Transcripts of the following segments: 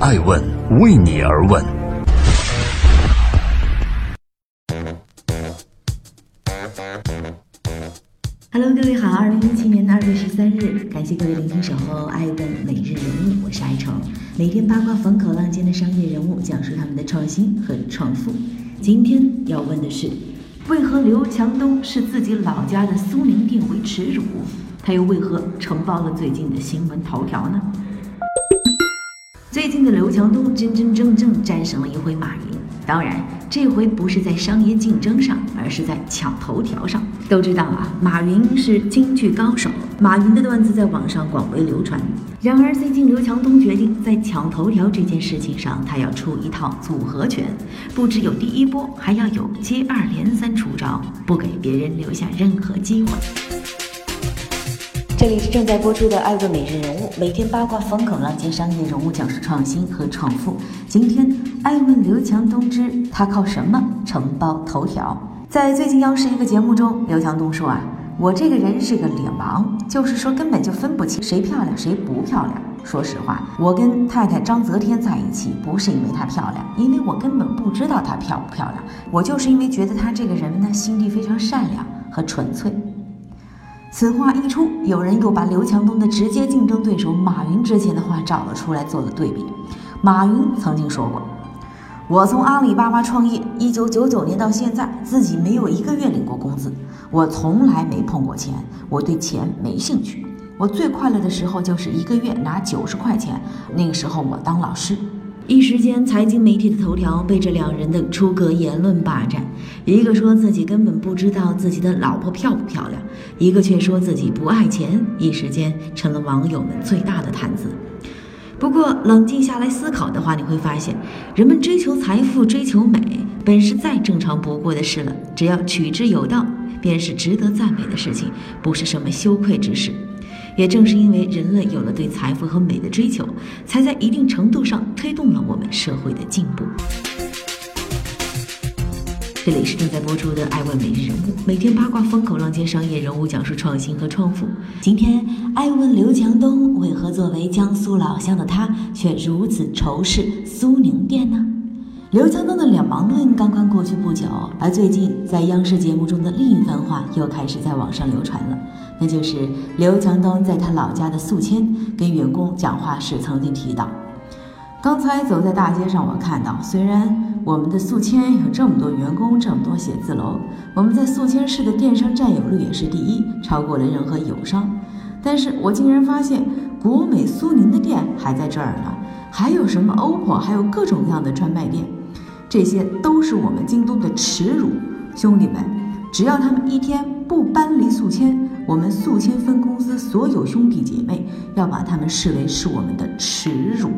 爱问为你而问。Hello，各位好，二零一七年的二月十三日，感谢各位聆听守候爱问每日人物，我是爱成，每天八卦风口浪尖的商业人物，讲述他们的创新和创富。今天要问的是，为何刘强东视自己老家的苏宁店为耻辱？他又为何承包了最近的新闻头条呢？最近的刘强东真真正正战胜了一回马云。当然，这回不是在商业竞争上，而是在抢头条上。都知道啊，马云是京剧高手，马云的段子在网上广为流传。然而，最近刘强东决定在抢头条这件事情上，他要出一套组合拳，不只有第一波，还要有接二连三出招，不给别人留下任何机会。这里是正在播出的《爱问每日人物》，每天八卦风口浪尖商业人物讲述创新和创富。今天，爱问刘强东之他靠什么承包头条？在最近央视一个节目中，刘强东说啊，我这个人是个脸盲，就是说根本就分不清谁漂亮谁不漂亮。说实话，我跟太太章泽天在一起，不是因为她漂亮，因为我根本不知道她漂不漂亮，我就是因为觉得她这个人呢，心地非常善良和纯粹。此话一出，有人又把刘强东的直接竞争对手马云之前的话找了出来做了对比。马云曾经说过：“我从阿里巴巴创业，一九九九年到现在，自己没有一个月领过工资，我从来没碰过钱，我对钱没兴趣。我最快乐的时候就是一个月拿九十块钱，那个时候我当老师。”一时间，财经媒体的头条被这两人的出格言论霸占。一个说自己根本不知道自己的老婆漂不漂亮，一个却说自己不爱钱，一时间成了网友们最大的谈资。不过，冷静下来思考的话，你会发现，人们追求财富、追求美，本是再正常不过的事了。只要取之有道，便是值得赞美的事情，不是什么羞愧之事。也正是因为人类有了对财富和美的追求，才在一定程度上推动了我们社会的进步。这里是正在播出的《爱问每日人物》，每天八卦风口浪尖商业人物讲述创新和创富。今天，爱问刘强东为何作为江苏老乡的他，却如此仇视苏宁店呢？刘强东的两盲论刚刚过去不久，而最近在央视节目中的另一番话又开始在网上流传了。那就是刘强东在他老家的宿迁跟员工讲话时曾经提到：“刚才走在大街上，我看到，虽然我们的宿迁有这么多员工，这么多写字楼，我们在宿迁市的电商占有率也是第一，超过了任何友商，但是我竟然发现国美苏宁的店还在这儿呢，还有什么 OPPO，还有各种各样的专卖店。”这些都是我们京东的耻辱，兄弟们，只要他们一天不搬离宿迁，我们宿迁分公司所有兄弟姐妹要把他们视为是我们的耻辱。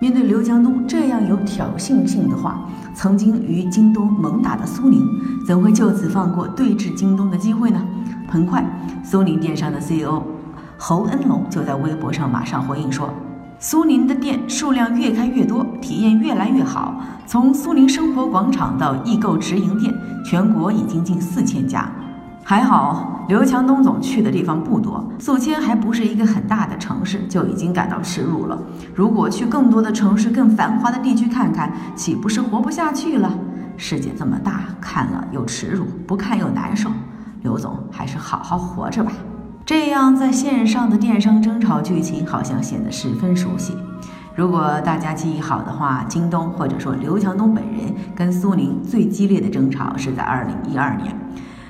面对刘强东这样有挑衅性的话，曾经与京东猛打的苏宁，怎会就此放过对峙京东的机会呢？很快，苏宁电商的 CEO 侯恩龙就在微博上马上回应说。苏宁的店数量越开越多，体验越来越好。从苏宁生活广场到易购直营店，全国已经近四千家。还好刘强东总去的地方不多，宿迁还不是一个很大的城市，就已经感到耻辱了。如果去更多的城市、更繁华的地区看看，岂不是活不下去了？世界这么大，看了又耻辱，不看又难受。刘总还是好好活着吧。这样，在线上的电商争吵剧情好像显得十分熟悉。如果大家记忆好的话，京东或者说刘强东本人跟苏宁最激烈的争吵是在二零一二年。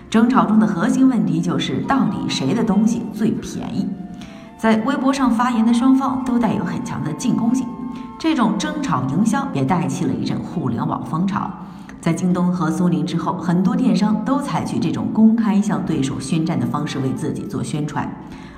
争吵中的核心问题就是到底谁的东西最便宜。在微博上发言的双方都带有很强的进攻性，这种争吵营销也带起了一阵互联网风潮。在京东和苏宁之后，很多电商都采取这种公开向对手宣战的方式为自己做宣传，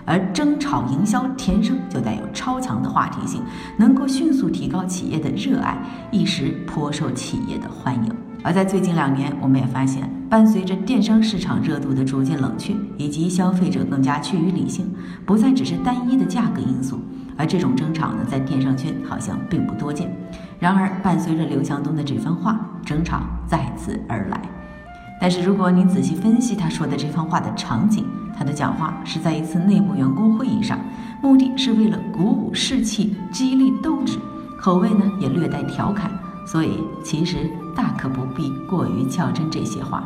而争吵营销天生就带有超强的话题性，能够迅速提高企业的热爱，一时颇受企业的欢迎。而在最近两年，我们也发现，伴随着电商市场热度的逐渐冷却，以及消费者更加趋于理性，不再只是单一的价格因素，而这种争吵呢，在电商圈好像并不多见。然而，伴随着刘强东的这番话，争吵再次而来。但是，如果你仔细分析他说的这番话的场景，他的讲话是在一次内部员工会议上，目的是为了鼓舞士气、激励斗志，口味呢也略带调侃，所以其实大可不必过于较真这些话。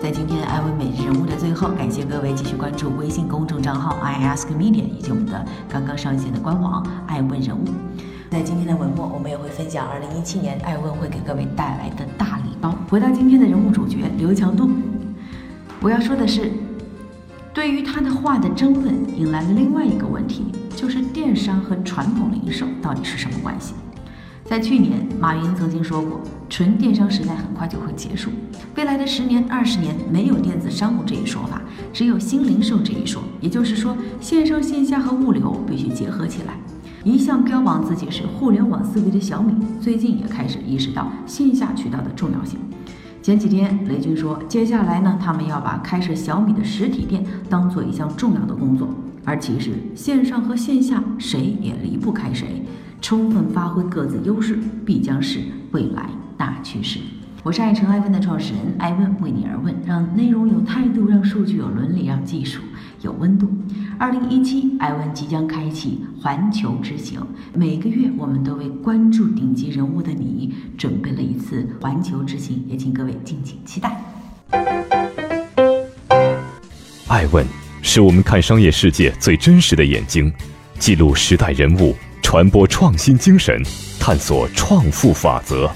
在今天艾问每日人物的最后，感谢各位继续关注微信公众账号 i ask media 以及我们的刚刚上线的官网爱问人物。在今天的文末，我们也会分享2017年艾问会给各位带来的大礼包。回到今天的人物主角刘强东，我要说的是，对于他的话的争论，引来了另外一个问题，就是电商和传统零售到底是什么关系？在去年，马云曾经说过，纯电商时代很快就会结束，未来的十年、二十年没有电子商务这一说法，只有新零售这一说。也就是说，线上线下和物流必须结合起来。一向标榜自己是互联网思维的小米，最近也开始意识到线下渠道的重要性。前几天，雷军说，接下来呢，他们要把开设小米的实体店当做一项重要的工作。而其实，线上和线下谁也离不开谁。充分发挥各自优势，必将是未来大趋势。我是爱成爱问的创始人爱问，为你而问，让内容有态度，让数据有伦理，让技术有温度。二零一七，艾问即将开启环球之行，每个月我们都为关注顶级人物的你准备了一次环球之行，也请各位敬请期待。爱问是我们看商业世界最真实的眼睛，记录时代人物。传播创新精神，探索创富法则。